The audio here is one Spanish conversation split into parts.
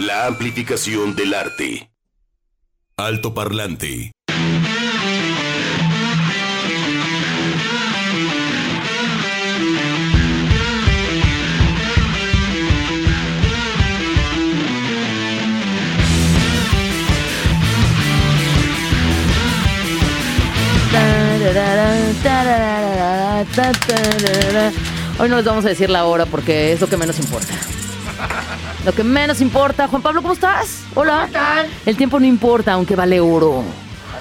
La amplificación del arte. Alto parlante. Hoy no les vamos a decir la hora porque es lo que menos importa. Lo que menos importa. Juan Pablo, ¿cómo estás? Hola. El tiempo no importa, aunque vale oro.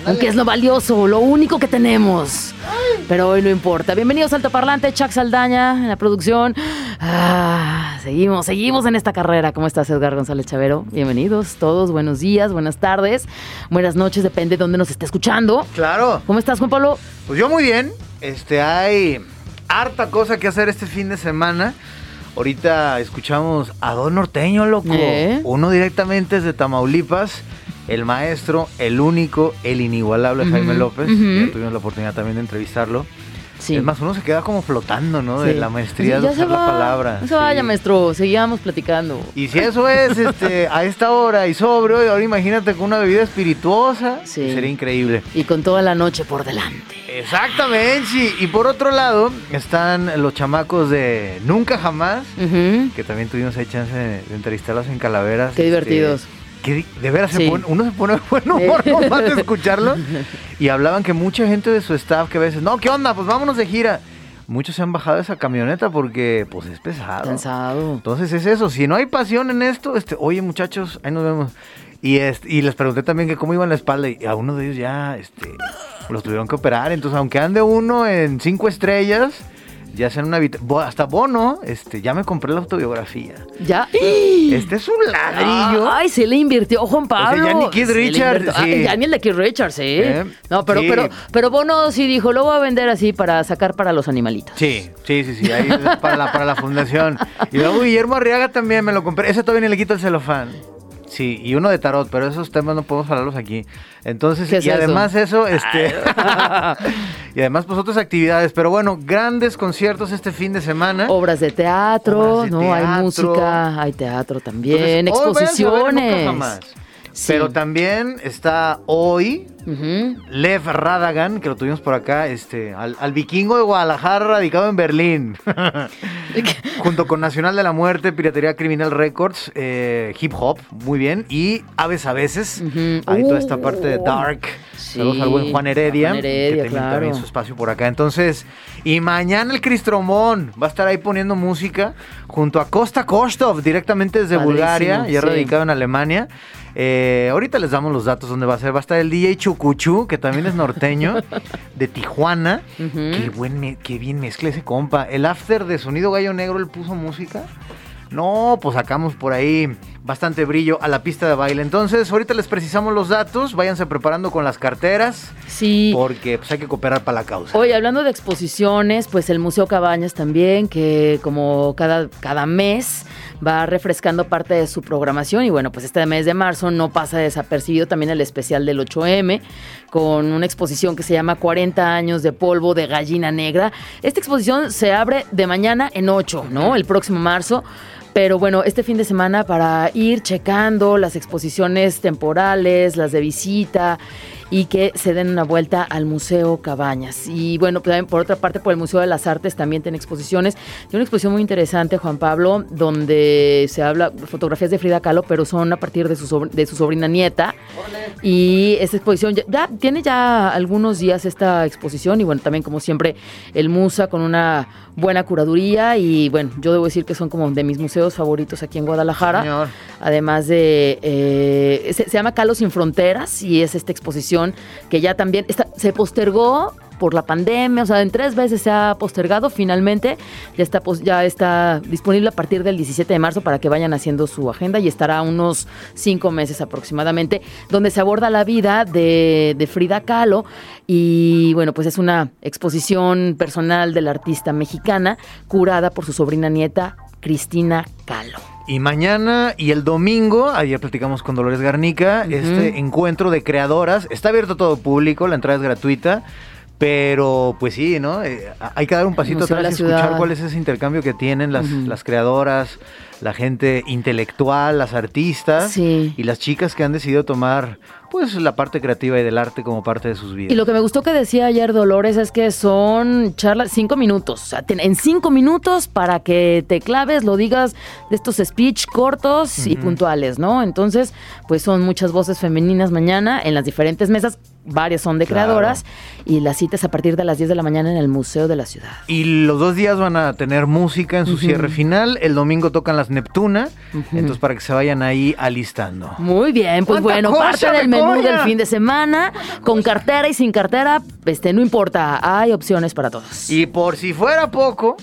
Aunque es lo valioso, lo único que tenemos. Pero hoy no importa. Bienvenidos al Parlante, Chuck Saldaña en la producción. Ah, seguimos, seguimos en esta carrera. ¿Cómo estás, Edgar González Chavero? Bienvenidos todos, buenos días, buenas tardes, buenas noches, depende de dónde nos esté escuchando. Claro. ¿Cómo estás, Juan Pablo? Pues yo muy bien. Este, hay harta cosa que hacer este fin de semana. Ahorita escuchamos a Don Norteño, loco. ¿Eh? Uno directamente desde Tamaulipas. El maestro, el único, el inigualable Jaime López. Ya tuvimos la oportunidad también de entrevistarlo. Sí. Es más, uno se queda como flotando, ¿no? De la maestría Sí, de usar la palabra. No se vaya, maestro. Seguíamos platicando. Y si eso es este, a esta hora y sobrio, y ahora imagínate con una bebida espirituosa, Sí. sería increíble. Y con toda la noche por delante. Exactamente, sí. Y por otro lado están los chamacos de Nunca Jamás, que también tuvimos ahí chance de, de entrevistarlos en Calaveras. Qué divertidos. Que de veras se pone- uno se pone de buen humor nomás de escucharlo. Y hablaban que mucha gente de su staff que a veces, no, ¿qué onda? Pues vámonos de gira. Muchos se han bajado de esa camioneta porque pues es pesado. Cansado. Entonces es eso, si no hay pasión en esto, este, oye muchachos, ahí nos vemos. Y, este, y les pregunté también que cómo iba en la espalda y a uno de ellos ya este, los tuvieron que operar. Entonces, aunque ande uno en cinco estrellas, ya sea en una hasta Bono, este, ya me compré la autobiografía. ¿Ya? Este es un ladrillo. Ay, se le invirtió Juan Pablo. ya ni Keith Richards, sí. Ya ni el de Keith Richards, ¿eh? ¿Eh? No, pero, Sí. pero, pero Bono sí dijo, lo voy a vender así para sacar para los animalitos. Sí, sí, sí, sí, ahí para la, para la fundación. Y luego Guillermo Arriaga también me lo compré. Ese todavía ni le quito el celofán. Sí, y uno de tarot, pero esos temas no podemos hablarlos aquí. Entonces, ¿Qué es y eso? además eso, este. y además, pues otras actividades. Pero bueno, grandes conciertos este fin de semana. Obras de teatro, Obras de ¿no? Hay música, hay teatro también, Entonces, Nunca exposiciones. Sí. Pero también está hoy. Lev Radagan, que lo tuvimos por acá, este, al, al vikingo de Guadalajara, radicado en Berlín. Junto con Nacional de la Muerte, Piratería Criminal Records, eh, Hip Hop, muy bien. Y Aves a veces. Ahí toda esta parte de Uh, Dark. sí, Saludos al buen Juan Heredia. Juan Heredia, que tiene claro. también su espacio por acá. Entonces, y mañana el Cristromón va a estar ahí poniendo música junto a Costa Kostov, directamente desde Padrísimo, Bulgaria, ya sí. radicado en Alemania. Eh, ahorita les damos los datos donde va a ser. Va a estar el DJ Chucuchú, que también es norteño, de Tijuana. Qué, buen qué bien mezcla ese compa. El after de Sonido Gallo Negro, él puso música. No, pues sacamos por ahí bastante brillo a la pista de baile. Entonces, ahorita les precisamos los datos. Váyanse preparando con las carteras, Sí. porque pues, hay que cooperar para la causa. Oye, hablando de exposiciones, pues el Museo Cabañas también, que como cada, cada mes va refrescando parte de su programación y bueno, pues este mes de marzo no pasa desapercibido también el especial del 8M con una exposición que se llama 40 años de polvo de gallina negra. Esta exposición se abre de mañana en 8, ¿no? El próximo marzo. Pero bueno, este fin de semana para ir checando las exposiciones temporales, las de visita y que se den una vuelta al Museo Cabañas. Y bueno, pues, también por otra parte, por el Museo de las Artes también tiene exposiciones. Tiene una exposición muy interesante, Juan Pablo, donde se habla fotografías de Frida Kahlo, pero son a partir de su, sobr- de su sobrina nieta. Y esta exposición ya, ya tiene ya algunos días esta exposición y bueno, también como siempre el Musa con una buena curaduría y bueno, yo debo decir que son como de mis museos favoritos aquí en Guadalajara. Señor. Además de, eh, se, se llama Calos sin Fronteras y es esta exposición que ya también se postergó por la pandemia, o sea, en tres veces se ha postergado, finalmente ya está, ya está disponible a partir del 17 de marzo para que vayan haciendo su agenda y estará unos cinco meses aproximadamente, donde se aborda la vida de, de Frida Kahlo y bueno, pues es una exposición personal de la artista mexicana curada por su sobrina nieta Cristina Kahlo. Y mañana y el domingo, ayer platicamos con Dolores Garnica, este encuentro de creadoras. Está abierto a todo público, la entrada es gratuita. Pero pues sí, ¿no? Eh, hay que dar un pasito atrás y escuchar Ciudad. cuál es ese intercambio que tienen las, las creadoras, la gente intelectual, las artistas Sí. y las chicas que han decidido tomar pues la parte creativa y del arte como parte de sus vidas. Y lo que me gustó que decía ayer Dolores es que son charlas cinco minutos. O sea, en cinco minutos para que te claves, lo digas de estos speech cortos y puntuales, ¿no? Entonces, pues son muchas voces femeninas mañana en las diferentes mesas. Varias son de Claro. creadoras. Y las citas a partir de las 10 de la mañana en el Museo de la Ciudad. Y los dos días van a tener música en su cierre final. El domingo tocan las Neptuna. Entonces, para que se vayan ahí alistando. Muy bien, pues ¡Cuánta bueno, parte del menú del fin de semana, con cartera y sin cartera, este, no importa, hay opciones para todos. Y por si fuera poco,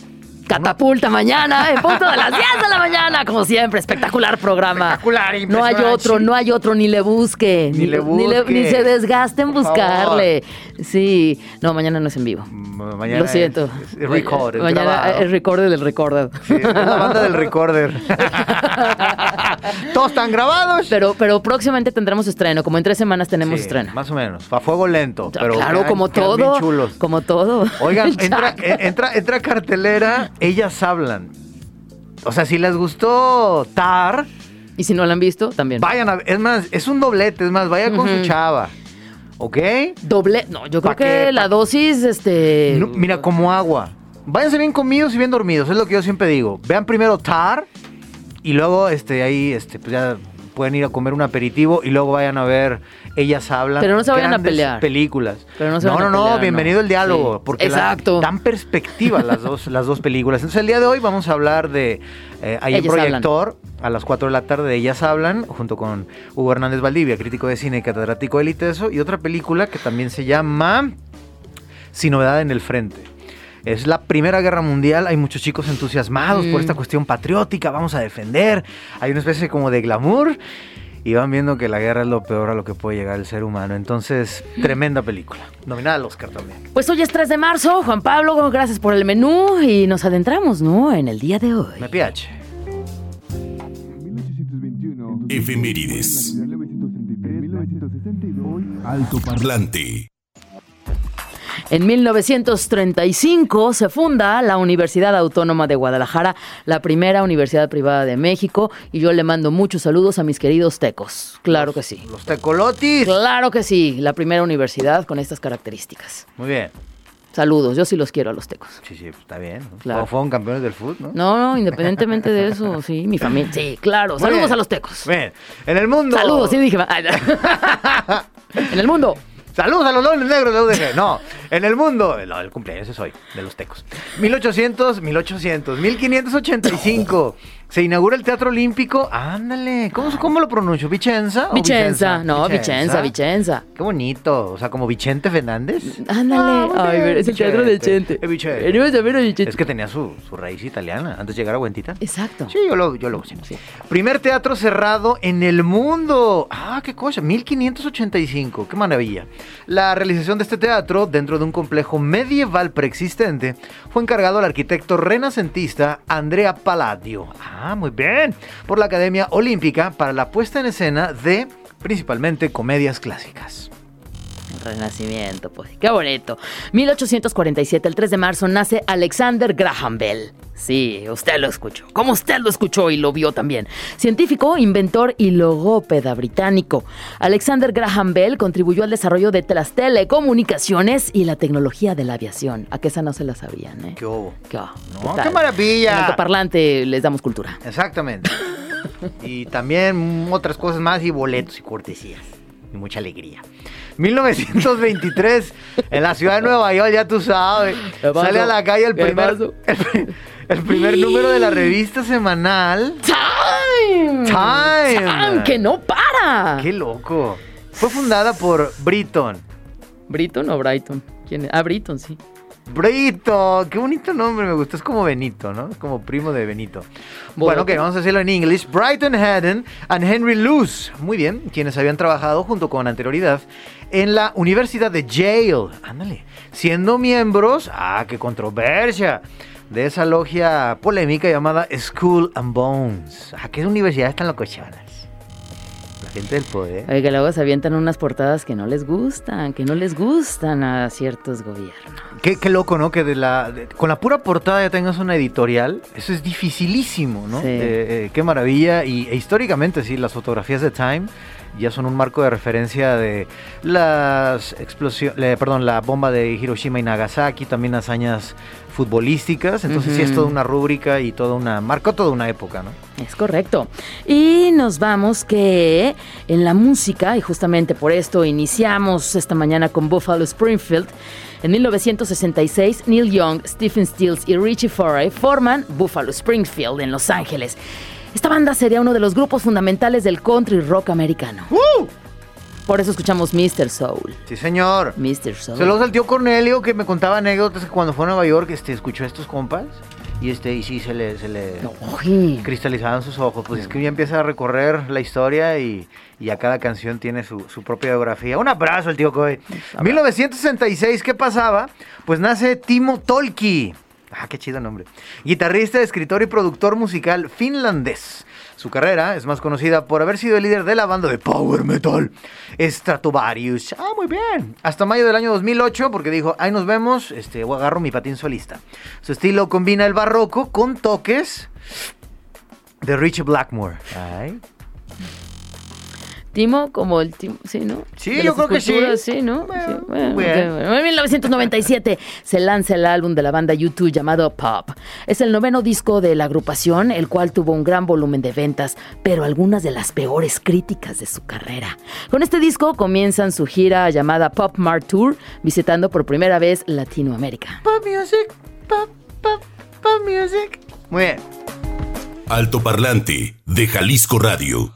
Catapulta mañana, en punto de las 10 de la mañana, como siempre, espectacular programa. Espectacular, No hay otro, no hay otro, ni le busque. Ni le busque. Ni, se desgaste en buscarle. Sí, no, mañana no es en vivo. mañana Lo siento. es, es mañana grabado. es recorded del recorded. Sí, es la banda del recorder. Todos están grabados. Pero, pero próximamente tendremos estreno, como en tres semanas tenemos Sí, estreno. Más o menos. A fuego lento. Pero claro, como todo. chulos. Como todo. Oigan, entra, eh, entra, entra cartelera, ellas hablan. O sea, si les gustó Tar, Y si no la han visto, también. vayan a Es más, es un doblete, es más, vaya con su chava. ¿Ok? Doble. No, yo creo ¿Pa' que la ¿Pa' dosis, este. No, mira, como agua. Váyanse bien comidos y bien dormidos, es lo que yo siempre digo. Vean primero Tar y luego este ahí este pues ya pueden ir a comer un aperitivo y luego vayan a ver Ellas hablan. Pero no se vayan a pelear. películas. Pero no se no, vayan no, a no, pelear, bienvenido no. el diálogo, Sí. porque la- Exacto. dan perspectiva las dos, las dos películas. Entonces el día de hoy vamos a hablar de eh, Ellas hablan. Proyector a las 4 de la tarde de Ellas hablan junto con Hugo Hernández Valdivia, crítico de cine y catedrático de Liteso y otra película que también se llama Sin novedad en el frente. Es la Primera Guerra Mundial, hay muchos chicos entusiasmados por Mm. esta cuestión patriótica, vamos a defender, hay una especie como de glamour y van viendo que la guerra es lo peor a lo que puede llegar el ser humano. Entonces, tremenda película, nominada al Oscar también. Pues hoy es 3 de marzo, Juan Pablo, gracias por el menú y nos adentramos, ¿no? En el día de hoy. Me piache. 1821. Efemérides. 1963. Alto Parlante. En 1935 se funda la Universidad Autónoma de Guadalajara, la primera universidad privada de México, y yo le mando muchos saludos a mis queridos tecos. Claro que sí. Los tecolotis. Claro que sí, la primera universidad con estas características. Muy bien. Saludos, yo sí los quiero a los tecos. Sí, sí, está bien. ¿no? Claro. Fueron campeones del fútbol, ¿no? No, no, independientemente de eso, sí, mi familia. Sí, claro. Muy Saludos bien. a los tecos. Bien. En el mundo. Saludos, sí dije. En el mundo. Saludos a los dobles negros de UDG. No, en el mundo. No, el cumpleaños es hoy, de los tecos. 1800, 1800, 1585. Se inaugura el Teatro Olímpico. Ándale. ¿Cómo, cómo lo pronuncio? ¿Vicenza? o Vicenza, no, Vicenza, Vicenza. Qué bonito. O sea, como Vicente Fernández. Ándale. Ah, Ay, bien, es el teatro de Vicente. Venimos a ver a Vicente. Es que tenía su, su raíz italiana antes de llegar a Huentita. Exacto. Sí, yo lo, yo lo sé. Primer teatro cerrado en el mundo. Ah, qué cosa. 1585. Qué maravilla. La realización de este teatro dentro de un complejo medieval preexistente fue encargado al arquitecto renacentista Andrea Palladio. Ah, muy bien. Por la Academia Olímpica para la puesta en escena de principalmente comedias clásicas. Renacimiento, pues. Qué bonito. 1847, el 3 de marzo, nace Alexander Graham Bell. Sí, usted lo escuchó. Como usted lo escuchó y lo vio también. Científico, inventor y logópeda británico. Alexander Graham Bell contribuyó al desarrollo de las telecomunicaciones y la tecnología de la aviación. A que esa no se la sabían, ¿eh? ¡Qué hubo! ¿Qué, No, tal? qué maravilla. En altoparlante les damos cultura. Exactamente. y también otras cosas más y boletos y cortesías. Y mucha alegría. 1923, en la ciudad de Nueva York, ya tú sabes. Sale a la calle el ¿Qué primer, el, el primer número de la revista semanal. ¡Time! Time. ¡Time! ¡Que no para! ¡Qué loco! Fue fundada por Britton. ¿Britton o Brighton? ¿Quién es? Ah, Britton, sí. Brito, qué bonito nombre me gusta. Es como Benito, ¿no? Es como primo de Benito. Bueno, ok, vamos a decirlo en inglés. Brighton Haddon and Henry Luce. Muy bien, quienes habían trabajado junto con anterioridad en la Universidad de Yale. Ándale. Siendo miembros, ah, qué controversia, de esa logia polémica llamada School and Bones. Ah, qué universidad están locochonas. Gente del poder. Oye, que luego se avientan unas portadas que no les gustan, que no les gustan a ciertos gobiernos. Qué, qué loco, ¿no? Que de la, de- con la pura portada ya tengas una editorial. Eso es dificilísimo, ¿no? Sí. Eh, eh, qué maravilla. Y e históricamente, sí, las fotografías de Time ya son un marco de referencia de las explosiones, perdón, la bomba de Hiroshima y Nagasaki, también hazañas futbolísticas. Entonces sí es toda una rúbrica y toda una, marcó toda una época, ¿no? Es correcto. Y nos vamos que en la música, y justamente por esto iniciamos esta mañana con Buffalo Springfield, en 1966 Neil Young, Stephen Stills y Richie Foray forman Buffalo Springfield en Los Ángeles. Esta banda sería uno de los grupos fundamentales del country rock americano. Por eso escuchamos Mr. Soul. Sí, señor. Mr. Soul. Saludos al tío Cornelio que me contaba anécdotas que cuando fue a Nueva York este, escuchó a estos compas y este y sí se le, se le cristalizaban sus ojos. Pues es que ya empieza a recorrer la historia y, y a cada canción tiene su, su propia biografía. Un abrazo al tío Coy. 1966, ¿qué pasaba? Pues nace Timo Tolki. Ah, qué chido nombre. Guitarrista, escritor y productor musical finlandés. Su carrera es más conocida por haber sido el líder de la banda de power metal Stratovarius. Ah, muy bien. Hasta mayo del año 2008, porque dijo, ahí nos vemos, este, agarro mi patín solista. Su estilo combina el barroco con toques de Richie Blackmore. Ay. Timo como el Timo, sí, ¿no? Sí, yo creo que sí. sí, ¿no? Bueno, Sí, bueno, bueno. En 1997 se lanza el álbum de la banda U2 llamado Pop. Es el noveno disco de la agrupación, el cual tuvo un gran volumen de ventas, pero algunas de las peores críticas de su carrera. Con este disco comienzan su gira llamada Pop Mart Tour, visitando por primera vez Latinoamérica. Pop music, pop, pop, pop music. Muy bien. Alto Parlante de Jalisco Radio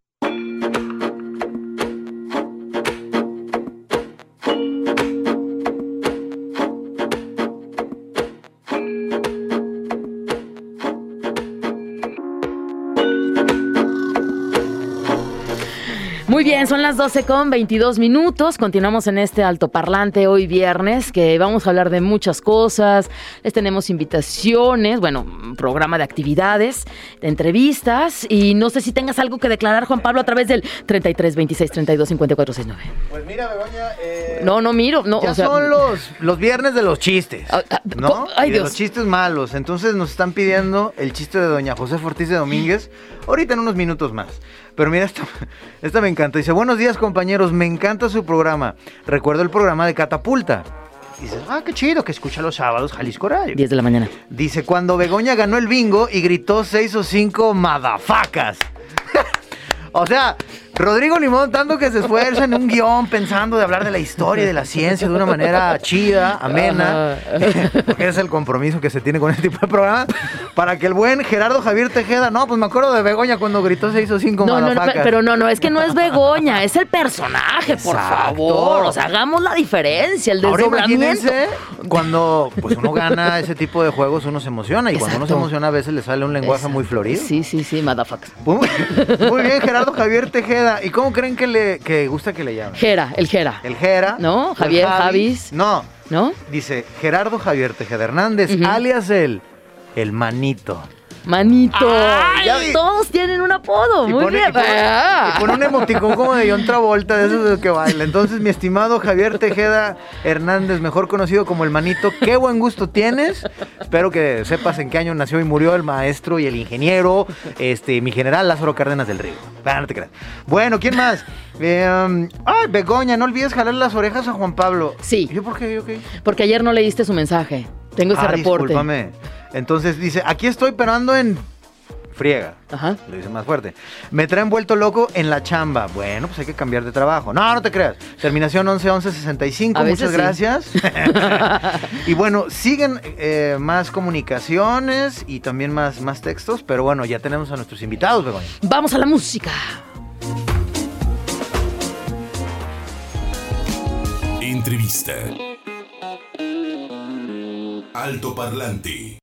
Muy bien, son las 12 con 22 minutos. Continuamos en este altoparlante hoy viernes, que vamos a hablar de muchas cosas. Les tenemos invitaciones, bueno, programa de actividades, de entrevistas. Y no sé si tengas algo que declarar, Juan Pablo, a través del 33 26 32 54 69. Pues mira, Begoña. eh, No, no miro, no, Ya o sea. son los, los viernes de los chistes. Ah, ah, ¿No? ay, Y de Dios. los chistes malos. Entonces nos están pidiendo el chiste de Doña José Ortiz de Domínguez. Ahorita en unos minutos más. Pero mira, esta, esta me encanta. Dice, buenos días compañeros, me encanta su programa. Recuerdo el programa de Catapulta. Dice, ah, qué chido que escucha los sábados Jalisco Radio. 10 de la mañana. Dice, cuando Begoña ganó el bingo y gritó seis o cinco madafacas. o sea, Rodrigo Limón, tanto que se esfuerza en un guion pensando de hablar de la historia y de la ciencia de una manera chida, amena, porque es el compromiso que se tiene con este tipo de programa, para que el buen Gerardo Javier Tejeda, no, pues me acuerdo de Begoña cuando gritó seis o cinco No, no, pero no, no, es que no es Begoña, es el personaje, por Exacto. favor. O sea, hagamos la diferencia, el Ahora desdoblamiento. imagínense, cuando pues, uno gana ese tipo de juegos, uno se emociona. Y cuando uno se emociona, a veces le sale un lenguaje muy florido. Sí, sí, sí, motherfuckers. Muy, muy bien, Gerardo Javier Tejeda. ¿Y cómo creen que le que gusta que le llamen? Jera, el Jera. El Jera. ¿No? Javier, Javis. No, ¿No? dice Gerardo Javier Tejeda Hernández, alias el, el manito. Manito. ¡Ay! Ya todos tienen un apodo. Y Muy pone, bien. y pone- Ah. y pone un emoticón como de John Travolta, de esos de los que baila. Entonces, mi estimado Javier Tejeda Hernández, mejor conocido como el manito, qué buen gusto tienes. Espero que sepas en qué año nació y murió el maestro y el ingeniero, este, mi general Lázaro Cárdenas del Río. Ah, no te creas. Bueno, ¿quién más? Eh, um, ay, Begoña, no olvides jalar las orejas a Juan Pablo. Sí. ¿Yo por qué? ¿Yo qué? Porque ayer no leíste su mensaje. Tengo ese Ah, reporte. discúlpame. Entonces dice, aquí estoy, pero ando en friega. Ajá. Lo dice más fuerte. Me traen vuelto loco en la chamba. Bueno, pues hay que cambiar de trabajo. No, no te creas. Terminación 111165. A veces Muchas sí. gracias. y bueno, siguen eh, más comunicaciones y también más, más textos. Pero bueno, ya tenemos a nuestros invitados, Begoña. Vamos a la música. Entrevista. Alto Parlante.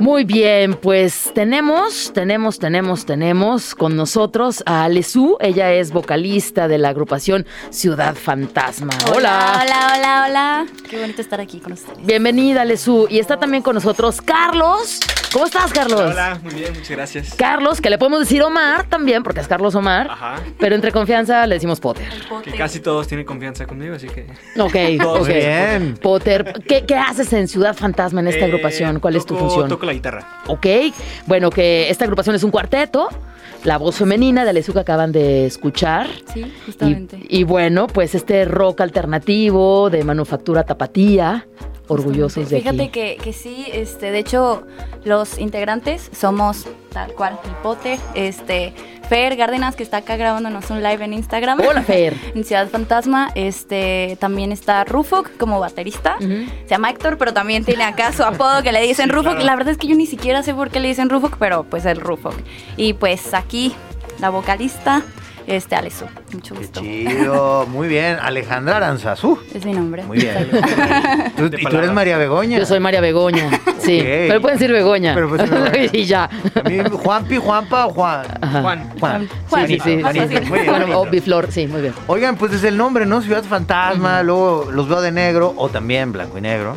Muy bien, pues tenemos, tenemos, tenemos, tenemos con nosotros a Alesú. Ella es vocalista de la agrupación Ciudad Fantasma. Hola. Hola, hola, hola. Qué bonito estar aquí con ustedes. Bienvenida, Alesú. Y está también con nosotros Carlos. ¿Cómo estás, Carlos? Hola, muy bien, muchas gracias. Carlos, que le podemos decir Omar también, porque es Carlos Omar. Ajá. Pero entre confianza le decimos Potter. Que casi todos tienen confianza conmigo, así que. Ok, ok. bien. Potter, ¿qué, qué haces en Ciudad Fantasma en esta Eh, agrupación? ¿Cuál es tu toco- función? La guitarra. Ok, bueno, que esta agrupación es un cuarteto, la voz femenina de Alesú que acaban de escuchar. Sí, Y, justamente. y bueno, pues este rock alternativo de manufactura tapatía, orgullosos de Fíjate aquí. que, que sí, este, de hecho, los integrantes somos tal cual, el Potter, este, Fer Gárdenas, que está acá grabándonos un live en Instagram. Hola, Fer. En Ciudad Fantasma, este, también está Rufok como baterista. Se llama Héctor, pero también tiene acá su apodo que le dicen Rufok. claro. La verdad es que yo ni siquiera sé por qué le dicen Rufok, pero pues el Rufok. Y pues aquí, la vocalista, este, Alesu. Mucho Qué gusto. chido. Muy bien. Alejandra Aranzazú. Es mi nombre. Muy bien. Tú- y tú eres. María Begoña. Yo soy María Begoña, sí. Ok. Pero pueden decir Begoña. Pero Begoña. y ya. A mí, Juanpi, Juanpa o Juan. Ajá. Juan. Juan. Juan, Sí, sí, sí. sí. Muy bien, Bueno, o Biflor, sí, muy bien. Oigan, pues desde el nombre, ¿no? Ciudad Fantasma, luego los veo de negro o también blanco y negro.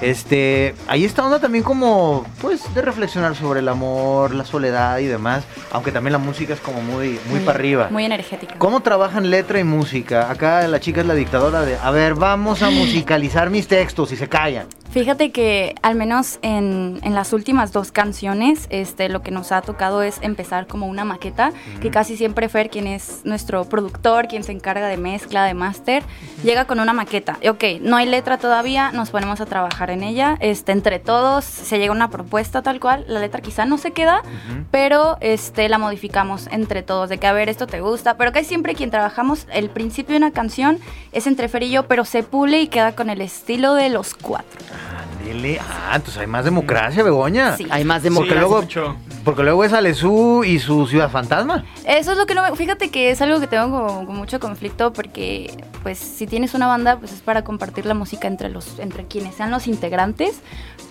Este, ahí está onda también como, pues, de reflexionar sobre el amor, la soledad y demás, aunque también la música es como muy, muy, para arriba. Muy energética. ¿Cómo trabajan letra y música? Acá la chica es la dictadora de, a ver, vamos a musicalizar mis textos y se callan. Fíjate que al menos en, en las últimas dos canciones, este, lo que nos ha tocado es empezar como una maqueta, que casi siempre Fer, quien es nuestro productor, quien se encarga de mezcla, de máster, llega con una maqueta. Y, ok, no hay letra todavía, nos ponemos a trabajar en ella, este, entre todos se llega a una propuesta tal cual, la letra quizá no se queda, pero este, la modificamos entre todos, de que a ver, esto te gusta, pero que siempre quien trabajamos, el principio de una canción es entre Fer y yo, pero se pule y queda con el estilo de los cuatro. and Ándele. Ah, entonces hay más democracia, Begoña. Sí. Hay más Sí, Porque democracia. luego- mucho. Porque luego es Alesú y su Ciudad Fantasma. Eso es lo que no me... Fíjate que es algo que tengo con, con mucho conflicto porque, pues, si tienes una banda, pues es para compartir la música entre los entre quienes sean los integrantes.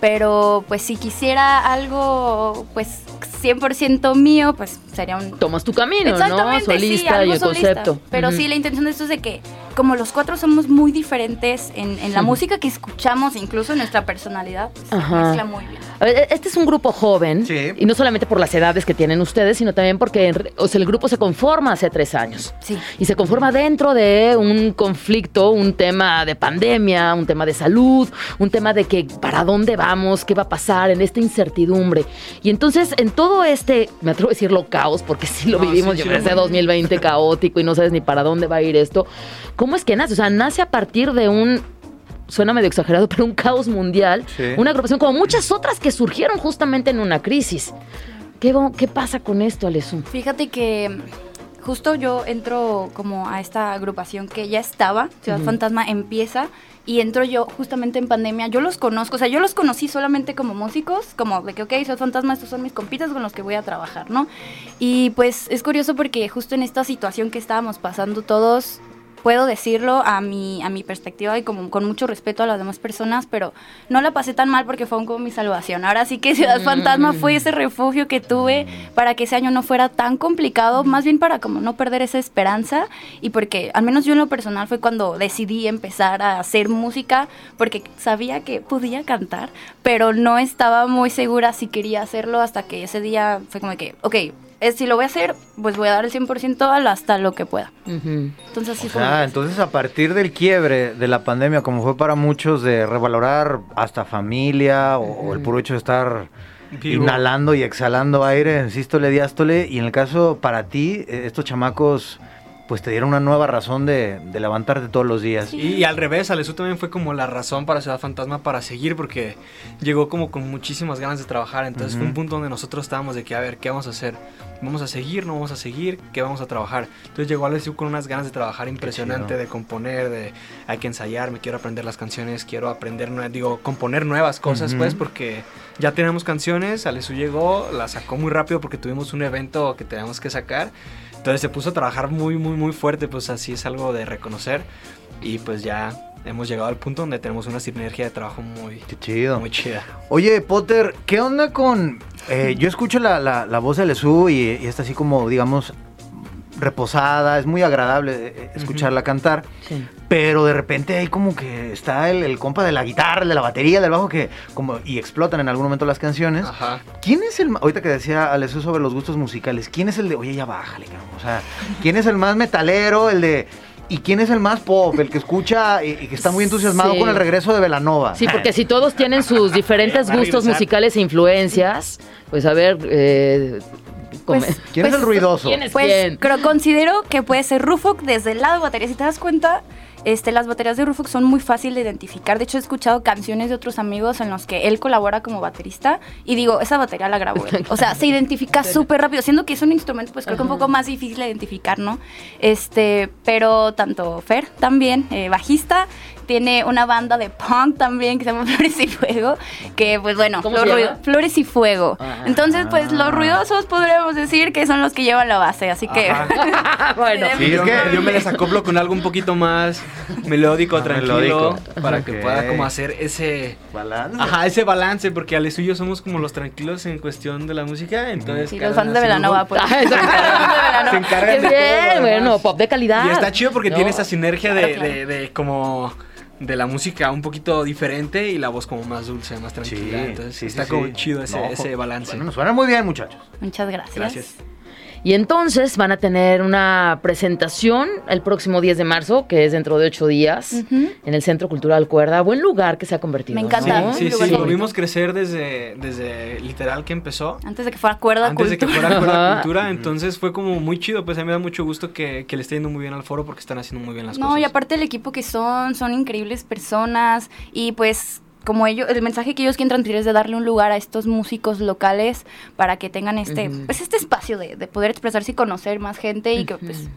Pero, pues, si quisiera algo, pues, 100% mío, pues sería un... Tomas tu camino, ¿no? Solista sí, algo y el solista. concepto. Pero Ujú. sí, la intención de esto es de que, como los cuatro somos muy diferentes en, en la Ujú. música que escuchamos, incluso en nuestra personalidad, pues, Ajá. mezcla muy bien. A ver, este es un grupo joven, Sí. y no solamente por las edades que tienen ustedes, sino también porque o sea, el grupo se conforma hace tres años. Sí. Y se conforma dentro de un conflicto, un tema de pandemia, un tema de salud, un tema de que para dónde vamos, qué va a pasar en esta incertidumbre. Y entonces, en todo este, me atrevo a decirlo caos, porque sí lo No, vivimos, sí, yo sí, creo que 2020 caótico y no sabes ni para dónde va a ir esto. ¿Cómo es que nace? O sea, nace a partir de un suena medio exagerado, pero un caos mundial, Sí. una agrupación como muchas otras que surgieron justamente en una crisis. ¿Qué, qué pasa con esto, Alesú? Fíjate que mm, justo yo entro como a esta agrupación que ya estaba, Ciudad. Fantasma empieza y entro yo justamente en pandemia. Yo los conozco, o sea, yo los conocí solamente como músicos, como de que, ok, Ciudad Fantasma, estos son mis compitas con los que voy a trabajar, ¿no? Y pues es curioso porque justo en esta situación que estábamos pasando todos, puedo decirlo a mi, a mi perspectiva y como con mucho respeto a las demás personas, pero no la pasé tan mal porque fue como mi salvación. Ahora sí que Ciudad Fantasma fue ese refugio que tuve para que ese año no fuera tan complicado, más bien para como no perder esa esperanza y porque al menos yo en lo personal fue cuando decidí empezar a hacer música porque sabía que podía cantar, pero no estaba muy segura si quería hacerlo hasta que ese día fue como que, ok, eh, si lo voy a hacer, pues voy a dar el 100% al- hasta lo que pueda. Entonces así O fue. sea, entonces a partir del quiebre de la pandemia, como fue para muchos de revalorar hasta familia o, o el puro hecho de estar Vivo. inhalando y exhalando aire, sístole, diástole, y en el caso para ti, eh, estos chamacos pues te dieron una nueva razón de, de levantarte todos los días. Y, y al revés, Alesú también fue como la razón para Ciudad Fantasma para seguir, porque llegó como con muchísimas ganas de trabajar. Entonces fue un punto donde nosotros estábamos de que, a ver, ¿qué vamos a hacer? ¿Vamos a seguir? ¿No vamos a seguir? ¿Qué vamos a trabajar? Entonces llegó Alesú con unas ganas de trabajar impresionante, de componer, de hay que ensayar, me quiero aprender las canciones, quiero aprender, digo, componer nuevas cosas, Ujú. pues, porque ya tenemos canciones, Alesú llegó, la sacó muy rápido porque tuvimos un evento que teníamos que sacar. Entonces se puso a trabajar muy, muy, muy fuerte, pues así es algo de reconocer. Y pues ya hemos llegado al punto donde tenemos una sinergia de trabajo muy, Qué chido. muy chida. Oye, Potter, ¿qué onda con...? eh, yo escucho la, la- la voz de Lesu y, y está así como, digamos, reposada, es muy agradable eh, escucharla cantar, Sí. pero de repente hay como que está el, el compa de la guitarra, el de la batería, el del bajo, que como y explotan en algún momento las canciones. Ajá. ¿Quién es el, ahorita que decía Alessio sobre los gustos musicales, quién es el de, oye, ya bájale, cabrón? O sea, ¿quién es el más metalero, el de... ¿Y quién es el más pop? El que escucha y, y que está muy entusiasmado Sí. con el regreso de Velanova. Sí, porque si todos tienen sus diferentes gustos musicales e influencias, pues a ver, eh, Pues- ¿Quién es el ruidoso? ¿Quién es Pues quién? creo, considero que puede ser Rufuk desde el lado de batería. Si te das cuenta, este, las baterías de Rufuk son muy fáciles de identificar. De hecho, he escuchado canciones de otros amigos en los que él colabora como baterista y digo, esa batería la grabó él. O sea, se identifica súper rápido, siendo que es un instrumento, pues creo que un poco más difícil de identificar, ¿no? Este, pero tanto Fer también, eh, bajista, tiene una banda de punk también que se llama Flores y Fuego, que pues bueno, ¿Cómo se llama? ruido- Flores y Fuego. Ah. Entonces, pues los ruidosos podríamos decir que son los que llevan la base, así que... Bueno, Sí, es yo, que- yo me les acoplo con algo un poquito más melódico, Más tranquilo, melódico. para que pueda como hacer ese... Balance. Ajá, ese balance, porque Ale y yo somos como los tranquilos en cuestión de la música, entonces... Sí, los fans de Velanova, algo. pues. Ah. Se encargan Qué de todo bien, lo bueno, pop de calidad. Y está chido porque ¿no? tiene esa sinergia de, Claro, claro. de- de como de la música un poquito diferente y la voz como más dulce, más tranquila. Entonces sí, está sí, como sí. chido ese, No, ese balance. Bueno, nos suena muy bien, muchachos. Muchas gracias. Gracias. Y entonces van a tener una presentación el próximo 10 de marzo, que es dentro de ocho días, en el Centro Cultural Cuerda. Buen lugar que se ha convertido. Me encanta. ¿no? Sí, sí, sí, lo vimos crecer desde, desde literal que empezó. Antes de que fuera cuerda Antes de que cultura. fuera Cuerda cultura, entonces fue como muy chido, pues a mí me da mucho gusto que, que le esté yendo muy bien al foro porque están haciendo muy bien las No, cosas. y aparte el equipo que son, son increíbles personas y pues como ellos, el mensaje que ellos quieren transmitir es de darle un lugar a estos músicos locales para que tengan este, pues este espacio de, de poder expresarse y conocer más gente y que pues,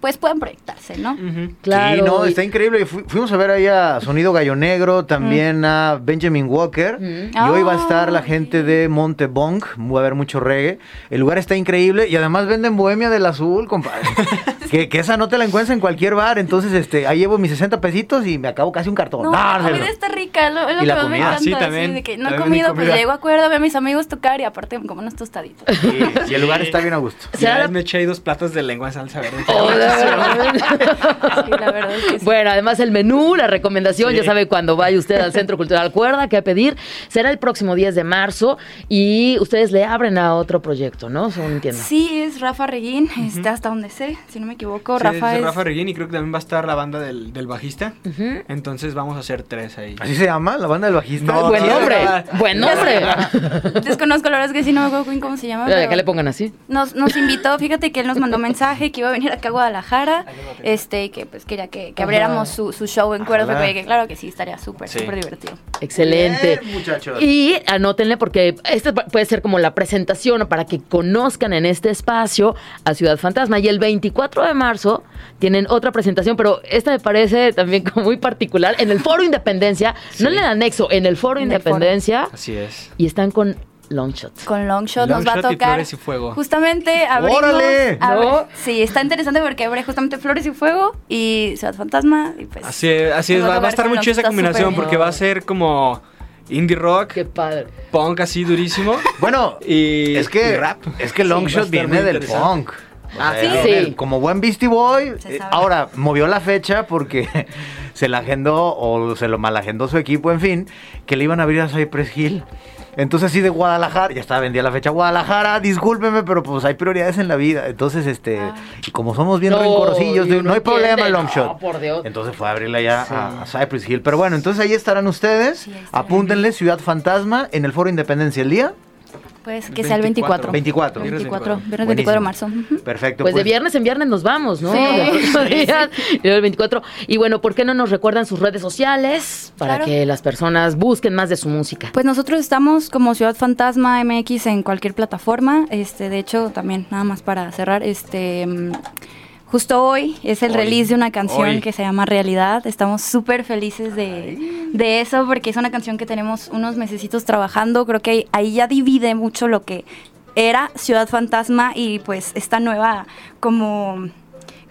pues puedan proyectarse, ¿no? Claro. Sí, no, y- está increíble. Fu- fuimos a ver ahí a Sonido Gallo Negro, también a Benjamin Walker. Y hoy va a estar la Ah, gente de Montebonk. Va a haber mucho reggae. El lugar está increíble y además venden Bohemia del Azul, compadre. que, que esa no te la encuentras en cualquier bar. Entonces, este, ahí llevo mis 60 pesitos y me acabo casi un cartón. No, la comida está rica, lo, es lo Y que la más me comida, encanta. sí, así también. de que no he comido, hay pues comida. llego a cuerda, veo a mis amigos tocar y aparte como unos tostaditos. Sí, y el lugar está bien a gusto. ¿Será Ya la- me eché ahí dos platos de lengua en salsa verde. Que. Bueno, además el menú, la recomendación, Sí. ya sabe cuando vaya usted al Centro Cultural Cuerda, qué pedir, será el próximo 10 de marzo y ustedes le abren a otro proyecto, ¿no? Son entiendo. Sí, es Rafa Reguín, está hasta donde sé, si no me equivoco. Sí, Rafa es es... Rafa Reguín y creo que también va a estar la banda del, del bajista. Entonces vamos a hacer tres ahí. ¿Así se llama? ¿La banda del bajista? No, Buen nombre, buen nombre. Desconozco, la verdad es que sí, no me acuerdo bien cómo se llama. Que le pongan así. Nos, nos invitó, fíjate que él nos mandó mensaje que iba a venir acá a Guadalajara, este, y que pues quería que, que abriéramos su, su show en cuerda, Ojalá. porque que claro que sí, estaría súper, Sí. súper divertido. Excelente. Bien, muchachos. Y anótenle porque este puede ser como la presentación para que conozcan en este espacio a Ciudad Fantasma. Y el 24 de marzo tienen otra presentación, pero esta me parece también como muy particular. En el Foro Independencia, no en el anexo, en el Foro En el foro. Independencia. Así es. Y están con Longshot. Con Longshot nos va a Longshot y tocar. Flores y Fuego. Justamente abrimos. ¡Órale! Sí, está interesante porque abre justamente Flores y Fuego y Ciudad Fantasma. Y pues, Así, así es, va, va a tocar estar chida esa combinación porque bien. va a ser como indie rock, Qué padre. punk así durísimo. Bueno, Y, es que, y rap. es que Sí, a Longshot estar viene muy del punk. Ah, ¿sí? viene Sí. Como buen Beastie Boy. Eh, ahora, movió la fecha porque se la agendó o se lo malagendó su equipo, en fin, que le iban a abrir a Cypress Hill. Entonces, sí, de Guadalajara, ya estaba vendida la fecha Guadalajara, discúlpeme, pero pues hay prioridades en la vida. Entonces, este, Ah. y como somos bien No, rencorosillos, no hay problema, entiende. Longshot. No, por Dios. Entonces fue a abrirla ya Sí. a, a Cypress Hill. Pero bueno, entonces ahí estarán ustedes. Sí, ahí estarán. Apúntenle Ciudad Fantasma en el Foro Independencia el día pues que sea el 24. 24. 24, Viernes viernes 24 de marzo. Perfecto. Pues de viernes en viernes nos vamos, ¿no? Sí. Luego el 24. Y bueno, ¿por qué no nos recuerdan sus redes sociales para Claro. que las personas busquen más de su música? Pues nosotros estamos como Ciudad Fantasma MX en cualquier plataforma. Este, de hecho, también nada más para cerrar, este justo hoy es el Hoy. release de una canción Hoy. que se llama Realidad. Estamos súper felices de, de eso porque es una canción que tenemos unos mesecitos trabajando. Creo que ahí, ya divide mucho lo que era Ciudad Fantasma y pues esta nueva como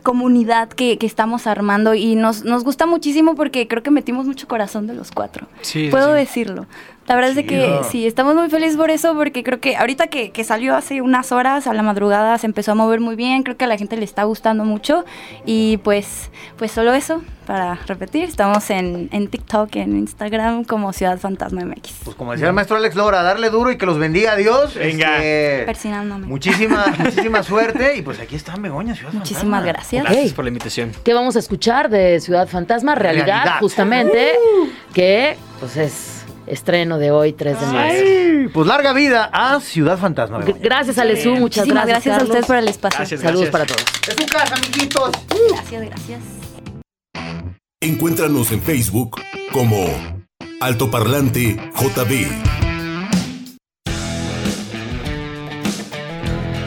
comunidad que, que estamos armando y nos, nos gusta muchísimo porque creo que metimos mucho corazón de los cuatro. Sí, Puedo sí. decirlo. La verdad es de que sí, estamos muy felices por eso porque creo que ahorita que, que salió hace unas horas a la madrugada se empezó a mover muy bien, creo que a la gente le está gustando mucho y pues, pues solo eso, para repetir, estamos en, en TikTok, en Instagram como Ciudad Fantasma MX. Pues como decía el maestro Alex Lora, darle duro y que los bendiga a Dios. Venga. Este, Persinándome. muchísima, muchísima suerte. Y pues aquí está Begoña, Ciudad Muchísimas Fantasma. gracias. Gracias Ey. por la invitación. ¿Qué vamos a escuchar de Ciudad Fantasma? Realidad, Realidad. justamente, que pues es estreno de hoy, 3 de marzo. Ay, Pues larga vida a Ciudad Fantasma. Begoña. Gracias, Alesú, muchas Muchísimas gracias. gracias, a ustedes por el espacio. Gracias. Saludos para todos. Es su casa, amiguitos. Gracias, gracias. Encuéntranos en Facebook como Altoparlante JB.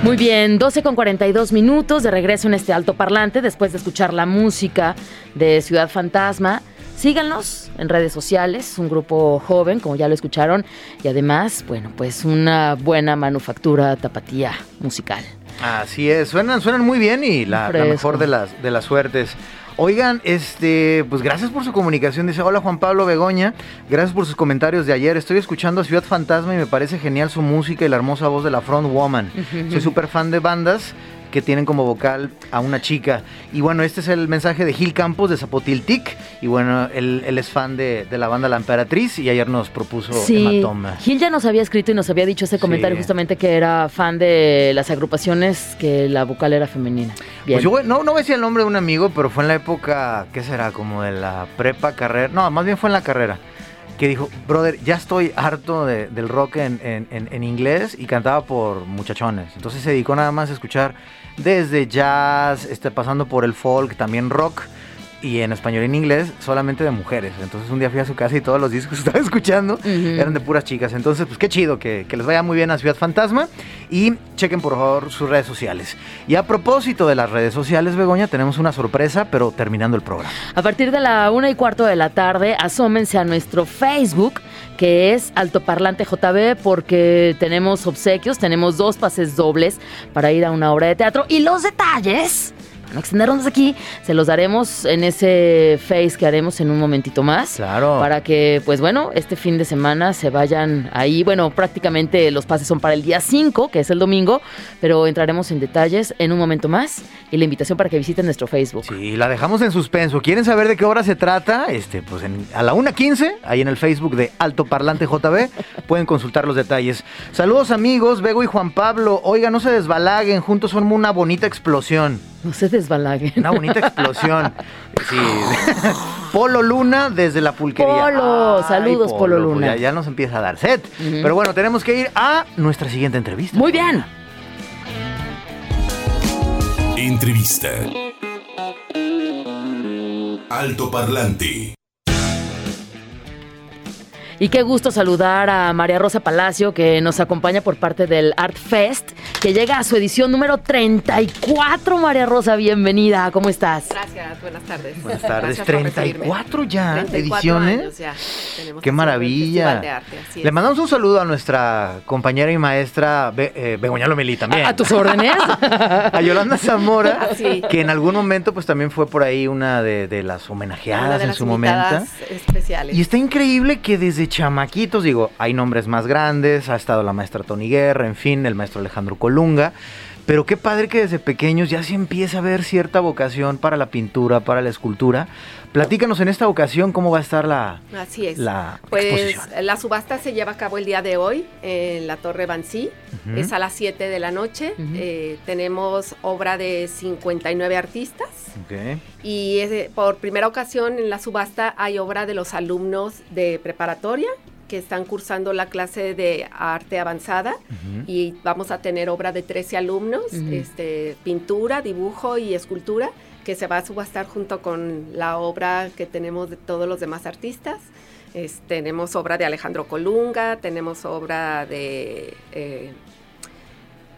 Muy bien, 12 con 42 minutos de regreso en este alto parlante después de escuchar la música de Ciudad Fantasma. Síganos en redes sociales, un grupo joven, como ya lo escucharon, y además, bueno, pues una buena manufactura tapatía musical. Así es, suenan, suenan muy bien y la, la mejor de las, de las suertes. Oigan, este, pues gracias por su comunicación. Dice, hola Juan Pablo Begoña, gracias por sus comentarios de ayer. Estoy escuchando a Ciudad Fantasma y me parece genial su música y la hermosa voz de la Front Woman. Soy súper fan de bandas que tienen como vocal a una chica. Y bueno, este es el mensaje de Gil Campos de Zapotiltic. Y bueno, él, él es fan de, de la banda La Emperatriz y ayer nos propuso Sí, Hematoma. Gil ya nos había escrito y nos había dicho ese comentario Sí. justamente que era fan de las agrupaciones que la vocal era femenina. Bien. Pues yo no, no voy a decir el nombre de un amigo, pero fue en la época, ¿qué será? Como de la prepa, carrera. No, más bien fue en la carrera. Que dijo, brother, ya estoy harto de- del rock en, en- en- en inglés y cantaba por muchachones. Entonces se dedicó nada más a escuchar desde jazz, este, pasando por el folk, también rock. Y en español y en inglés, solamente de mujeres. Entonces un día fui a su casa y todos los discos que estaba escuchando eran de puras chicas. Entonces, pues qué chido, que, que les vaya muy bien a Ciudad Fantasma. Y chequen por favor sus redes sociales. Y a propósito de las redes sociales, Begoña, tenemos una sorpresa, pero terminando el programa. A partir de la una y cuarto de la tarde, asómense a nuestro Facebook, que es Altoparlante JB, porque tenemos obsequios, tenemos dos pases dobles para ir a una obra de teatro. Y los detalles, extendernos aquí, se los daremos en ese Face que haremos en un momentito más. Claro. Para que, pues bueno, este fin de semana se vayan ahí. Bueno, prácticamente los pases son para el día 5, que es el domingo, pero entraremos en detalles en un momento más. Y la invitación para que visiten nuestro Facebook. Sí, la dejamos en suspenso. ¿Quieren saber de qué obra se trata? Este, pues en- a la 1.15, ahí en el Facebook de Alto Parlante JB, pueden consultar los detalles. Saludos amigos, Bego y Juan Pablo. Oiga, no se desbalaguen, juntos son una bonita explosión. No se desbalaguen. Una bonita explosión. Sí. Polo Luna desde la pulquería. Polo, saludos, Polo pues Luna. ya, ya nos empieza a dar set. Pero bueno, tenemos que ir a nuestra siguiente entrevista. Muy bien. Entrevista. Altoparlante. Y qué gusto saludar a María Rosa Palacio, que nos acompaña por parte del Art Fest, que llega a su edición número 34. María Rosa, bienvenida. ¿Cómo estás? Gracias, buenas tardes. Buenas tardes. Gracias por recibirme. 34 ya 34 ediciones. años ya tenemos Qué maravilla. De arte, así Le mandamos un saludo a nuestra compañera y maestra Be eh, Begoña Lomelí también. ¿A, a tus órdenes? A Yolanda Zamora, Sí. que en algún momento pues también fue por ahí una de, de las homenajeadas Una de en las su momento. especiales. Y está increíble que desde chamaquitos, digo, hay nombres más grandes, ha estado la maestra Tony Guerra, en fin, el maestro Alejandro Colunga, pero qué padre que desde pequeños ya se empieza a ver cierta vocación para la pintura, para la escultura. Platícanos en esta ocasión cómo va a estar la, Así es. la Pues exposición. la subasta se lleva a cabo el día de hoy en la Torre Bancí. Es a las 7 de la noche. Eh, tenemos obra de 59 artistas. Y es de- por primera ocasión en la subasta hay obra de los alumnos de preparatoria que están cursando la clase de arte avanzada y vamos a tener obra de 13 alumnos, este, pintura, dibujo y escultura, que se va a subastar junto con la obra que tenemos de todos los demás artistas. Es- tenemos obra de Alejandro Colunga, tenemos obra de, eh,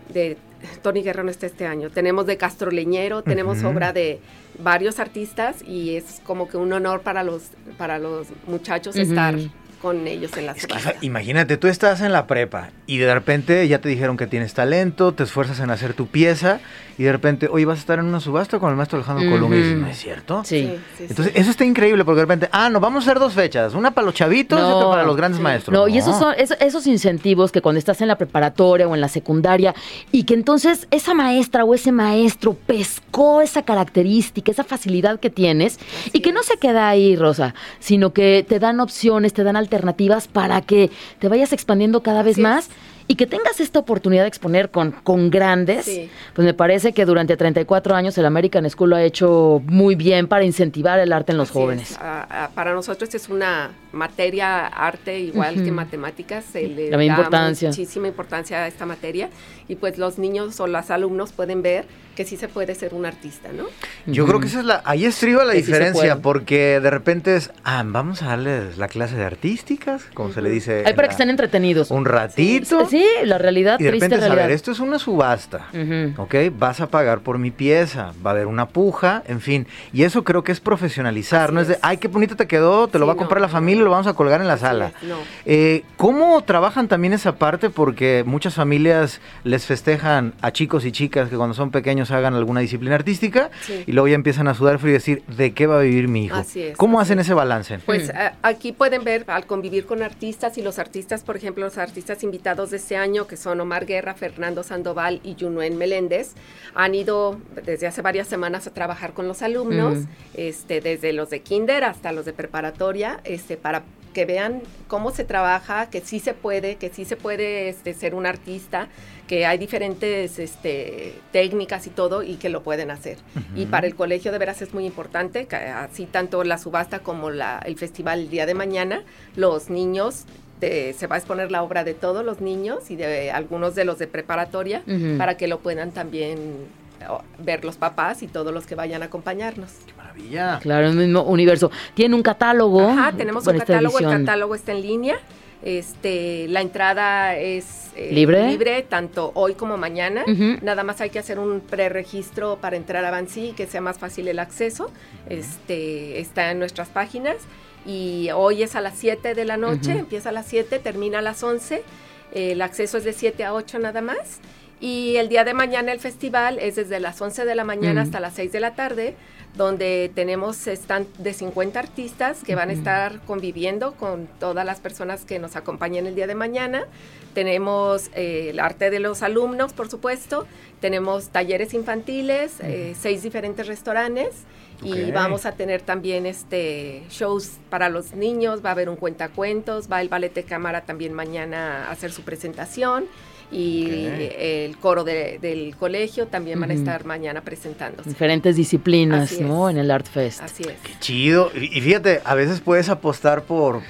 de Tony Guerrero no está este año, tenemos de Castro Leñero, tenemos obra de varios artistas y es como que un honor para los, para los muchachos estar con ellos en la Es que subasta. imagínate, tú estás en la prepa y de repente ya te dijeron que tienes talento, te esfuerzas en hacer tu pieza y de repente, oye, vas a estar en una subasta con el maestro Alejandro Colunga y dices, Ujú. ¿no es cierto? Sí. Sí, sí, Entonces, sí. eso está increíble porque de repente, ah, no, vamos a hacer dos fechas, una para los chavitos y otra para los grandes sí. maestros. No, y esos son esos, esos incentivos que cuando estás en la preparatoria o en la secundaria y que entonces esa maestra o ese maestro pescó esa característica, esa facilidad que tienes y que no se queda ahí, Rosa, sino que te dan opciones, te dan alternativas para que te vayas expandiendo cada vez Así es. Y que tengas esta oportunidad de exponer con, con grandes, Sí. pues me parece que durante 34 años el American School lo ha hecho muy bien para incentivar el arte en los Así jóvenes. es. A- a- para nosotros es una materia arte igual que matemáticas. Se le La da importancia. muchísima importancia a esta materia y pues los niños o los alumnos pueden ver que sí se puede ser un artista, ¿no? Yo creo que esa es la, ahí estriba la Que diferencia, porque de repente es, ah, vamos a darles la clase de artísticas, como se le dice. Ahí para la- que estén entretenidos. Un ratito. Sí, la realidad, Y de triste repente, a realidad. ver, esto es una subasta. ¿ok? Vas a pagar por mi pieza, va a haber una puja, en fin. Y eso creo que es profesionalizar, Así no es de, ay, qué bonito te quedó, te lo Sí, va a comprar no, la familia y lo vamos a colgar en la Así sala. es, no. Eh, ¿Cómo trabajan también esa parte? Porque muchas familias les festejan a chicos y chicas que cuando son pequeños hagan alguna disciplina artística Sí. y luego ya empiezan a sudar frío y decir, ¿de qué va a vivir mi hijo? Así es, ¿Cómo hacen es. ese balance? Pues Mm. a- aquí pueden ver al convivir con artistas y los artistas, por ejemplo, los artistas invitados de este año, que son Omar Guerra, Fernando Sandoval y Junuen Meléndez, han ido desde hace varias semanas a trabajar con los alumnos, Mm. este, desde los de kinder hasta los de preparatoria, este, para que vean cómo se trabaja, que sí se puede, que sí se puede este, ser un artista, que hay diferentes este, técnicas y todo y que lo pueden hacer. Y para el colegio de veras es muy importante, que así tanto la subasta como la, el festival el día de mañana, los niños, de- se va a exponer la obra de todos los niños y de algunos de los de preparatoria para que lo puedan también o, ver los papás y todos los que vayan a acompañarnos. ¡Qué maravilla! Claro, el mismo universo. Tiene un catálogo. Ajá, tenemos un catálogo, el catálogo está en línea. Este, la entrada es eh, ¿Libre? libre tanto hoy como mañana. Nada más hay que hacer un preregistro para entrar a Bansi, que sea más fácil el acceso. Este, está en nuestras páginas y hoy es a las 7 de la noche, Ujú. empieza a las 7, termina a las 11. El acceso es de 7 a 8 nada más. Y el día de mañana el festival es desde las 11 de la mañana Ujú. hasta las 6 de la tarde, donde tenemos stand de 50 artistas que van a estar conviviendo con todas las personas que nos acompañan el día de mañana. Tenemos eh, el arte de los alumnos, por supuesto. Tenemos talleres infantiles, eh, seis diferentes restaurantes. Y vamos a tener también este shows para los niños, va a haber un cuentacuentos, va el ballet de cámara también mañana a hacer su presentación y Ok. el coro de- del colegio también van a estar mañana presentándose. Diferentes disciplinas, Así ¿no? es. En el Art Fest. Así es. Qué chido. Y y fíjate, a veces puedes apostar por.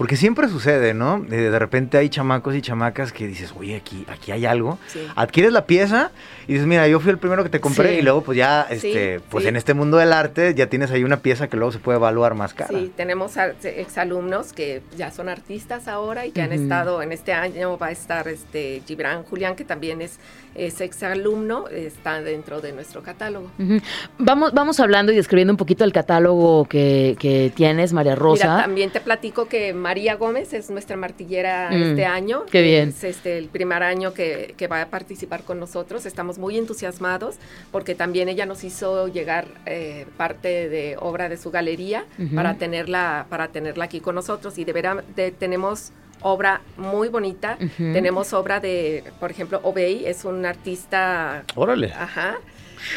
Porque siempre sucede, ¿no? De repente hay chamacos y chamacas que dices, oye, aquí, aquí hay algo. Sí. Adquieres la pieza y dices, mira, yo fui el primero que te compré Sí. y luego pues ya, Sí, este, pues sí. en este mundo del arte ya tienes ahí una pieza que luego se puede evaluar más cara. Sí, tenemos a- exalumnos que ya son artistas ahora y que han estado en este año va a estar este Gibran Julián que también es, es exalumno, está dentro de nuestro catálogo. Vamos, vamos hablando y describiendo un poquito el catálogo que, que tienes, María Rosa. Mira, también te platico que María Gómez es nuestra martillera Mm, este año. qué bien. Es este, el primer año que, que va a participar con nosotros. Estamos muy entusiasmados porque también ella nos hizo llegar eh, parte de obra de su galería para, tenerla, para tenerla aquí con nosotros. Y de veras de- tenemos obra muy bonita. Tenemos obra de, por ejemplo, Obey, es un artista Órale. Ajá.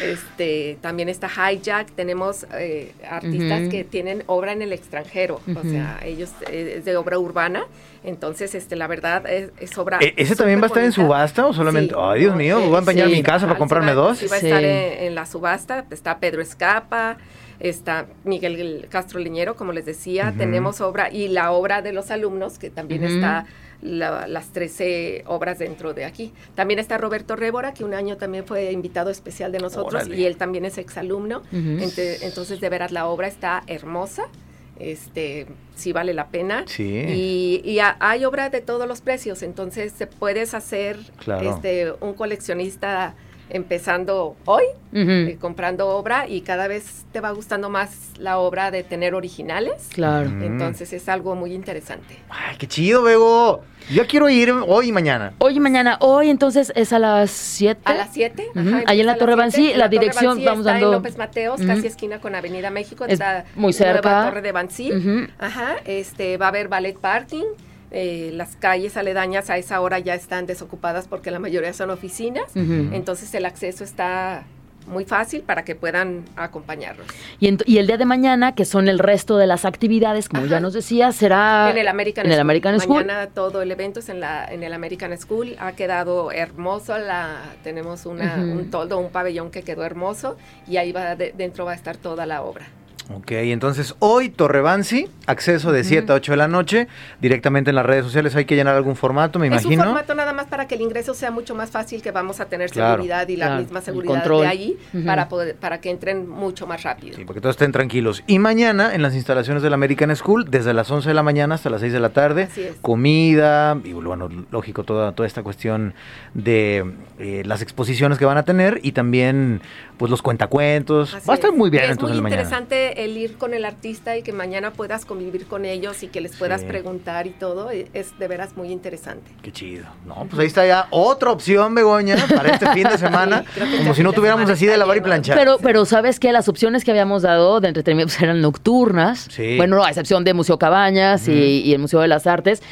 Este, también está Hijack, tenemos eh, artistas que tienen obra en el extranjero, o sea, ellos eh, es de obra urbana, entonces este la verdad es, es obra E- ¿Ese también va a estar en subasta o solamente? Sí. Ay, Dios mío, voy a empeñar sí. mi casa para Ah, comprarme dos. Sí, va a Sí. estar en, en la subasta. Está Pedro Escapa, está Miguel Castro Leñero, como les decía. Tenemos obra y la obra de los alumnos, que también está la- las 13 obras dentro de aquí. También está Roberto Révora, que un año también fue invitado especial de nosotros Órale. y él también es exalumno. Ujú. Ente- entonces, de veras, la obra está hermosa. Este, sí vale la pena. Sí. Y, y ha- hay obra de todos los precios, entonces se puedes hacer Claro. este, un coleccionista empezando hoy, Ujú. eh, comprando obra y cada vez te va gustando más la obra de tener originales. Claro. Mm. Entonces es algo muy interesante. Ay, qué chido, Bego. Yo quiero ir hoy y mañana. Hoy y mañana, hoy entonces es a las 7. A las 7. Ujú. Ahí en la Torre Bancí, la dirección, vamos está dando- en López Mateos, Ujú. casi esquina con Avenida México. Es está muy la cerca. nueva Torre de. Ujú. Ajá, este, va a haber ballet parking. Eh, las calles aledañas a esa hora ya están desocupadas porque la mayoría son oficinas. Entonces el acceso está muy fácil para que puedan acompañarnos. Y, el día de mañana, que son el resto de las actividades, como ya nos decía, será en el American en el School. American School. Mañana todo el evento es en, la, en el American School. Ha quedado hermoso. La, tenemos una, un toldo, un pabellón que quedó hermoso y ahí va de- dentro va a estar toda la obra. Ok, entonces hoy Torrebansi, acceso de 7 a 8 de la noche, directamente en las redes sociales. Hay que llenar algún formato, me Es un imagino. formato nada más para que el ingreso sea mucho más fácil, que vamos a tener Claro. seguridad y la Claro, misma seguridad control. de ahí para, poder, para que entren mucho más rápido. Sí, porque todos estén tranquilos. Y mañana en las instalaciones del American School, desde las 11 de la mañana hasta las 6 de la tarde, comida, y bueno, lógico, toda, toda esta cuestión de eh, las exposiciones que van a tener y también pues los cuentacuentos. Así Va a estar es. muy bien Es entonces muy mañana. interesante el ir con el artista y que mañana puedas convivir con ellos y que les puedas Sí. preguntar y todo. e- Es de veras muy interesante. Qué chido. No, pues ahí está ya otra opción, Begoña, para este fin de semana. Sí, como si no tuviéramos así de lavar y planchar. Pero, pero sabes que las opciones que habíamos dado de entretenimiento pues, eran nocturnas. Sí. Bueno, no, a excepción de Museo Cabañas y, y el Museo de las Artes.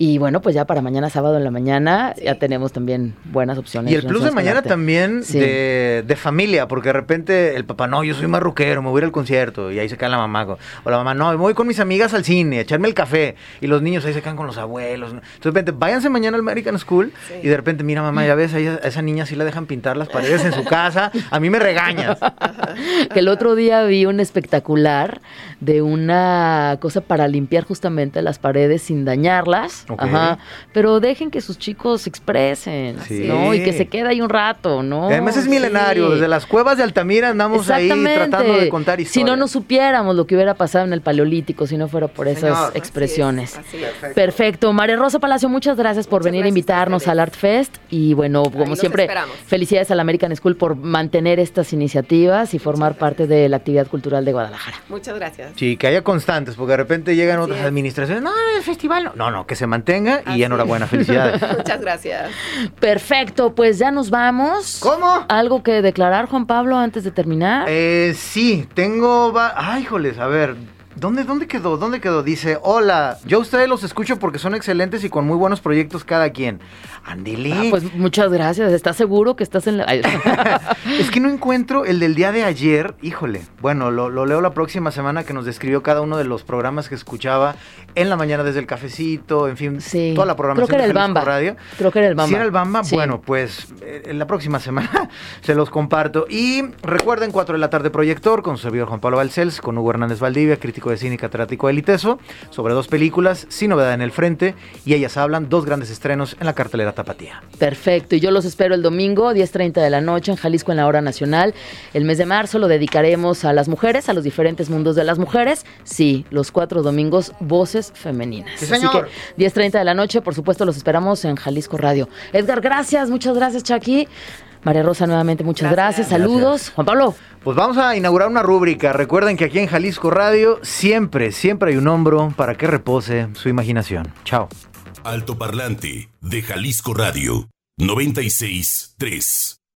Y bueno, pues ya para mañana sábado en la mañana Sí. ya tenemos también buenas opciones. Y el plus de mañana también Sí. de, de familia, porque de repente el papá, no, yo soy marruquero, me voy a ir al concierto, y ahí se cae la mamá. con- O la mamá, no, voy con mis amigas al cine, a echarme el café, y los niños ahí se quedan con los abuelos. Entonces de repente, váyanse mañana al American School, Sí. y de repente, mira mamá, ya ves, a ella- a esa niña sí la dejan pintar las paredes en su casa, a mí me regañas. Que el otro día vi un espectacular de una cosa para limpiar justamente las paredes sin dañarlas. Ajá. Pero dejen que sus chicos se expresen, Sí. ¿no? Y que se quede ahí un rato, ¿no? Y Además es milenario, Sí. desde las cuevas de Altamira andamos ahí tratando de contar historias. Si no nos supiéramos lo que hubiera pasado en el Paleolítico, si no fuera por esas Señor. expresiones. Así es, así es. Perfecto. María Rosa Palacio, muchas gracias por Muchas venir a gracias a invitarnos al Art Fest. Y bueno, como siempre, esperamos. felicidades al American School por mantener estas iniciativas y formar parte de la actividad cultural de Guadalajara. Muchas gracias. Sí, que haya constantes, porque de repente llegan Así otras es. administraciones, no, el festival no. No, no, que se mantenga y enhorabuena, es. felicidades. Muchas gracias. Perfecto, pues ya nos vamos. ¿Cómo? ¿Algo que declarar, Juan Pablo, antes de terminar? Eh, sí, tengo... va- Ay, joles, a ver... ¿Dónde, ¿Dónde quedó? ¿Dónde quedó? Dice, hola, yo a ustedes los escucho porque son excelentes y con muy buenos proyectos cada quien. Andile. Ah, pues muchas gracias. ¿Estás seguro que estás en la... Es que no encuentro el del día de ayer. Híjole. Bueno, lo, lo leo la próxima semana que nos describió cada uno de los programas que escuchaba en la mañana desde el cafecito, en fin, Sí. toda la programación Creo que era de el Bamba. Radio. Creo que era el Bamba. Si era el Bamba, Sí. bueno, pues eh, en la próxima semana se los comparto. Y recuerden, 4 de la tarde proyector con su servidor Juan Pablo Balcells, con Hugo Hernández Valdivia, crítico de cine y catedrático de Liteso, sobre dos películas, sin novedad en el frente, y ellas hablan, dos grandes estrenos en la cartelera Tapatía. Perfecto, y yo los espero el domingo, 10.30 de la noche, en Jalisco, en la hora nacional. El mes de marzo lo dedicaremos a las mujeres, a los diferentes mundos de las mujeres. Sí, los cuatro domingos, voces femeninas. Sí, Así señor. que 10.30 de la noche, por supuesto, los esperamos en Jalisco Radio. Edgar, gracias, muchas gracias, Chucky. María Rosa, nuevamente, muchas gracias. Gracias. Saludos. Gracias. Juan Pablo. Pues vamos a inaugurar una rúbrica. Recuerden que aquí en Jalisco Radio siempre, siempre hay un hombro para que repose su imaginación. Chao. Altoparlante de Jalisco Radio 96.3.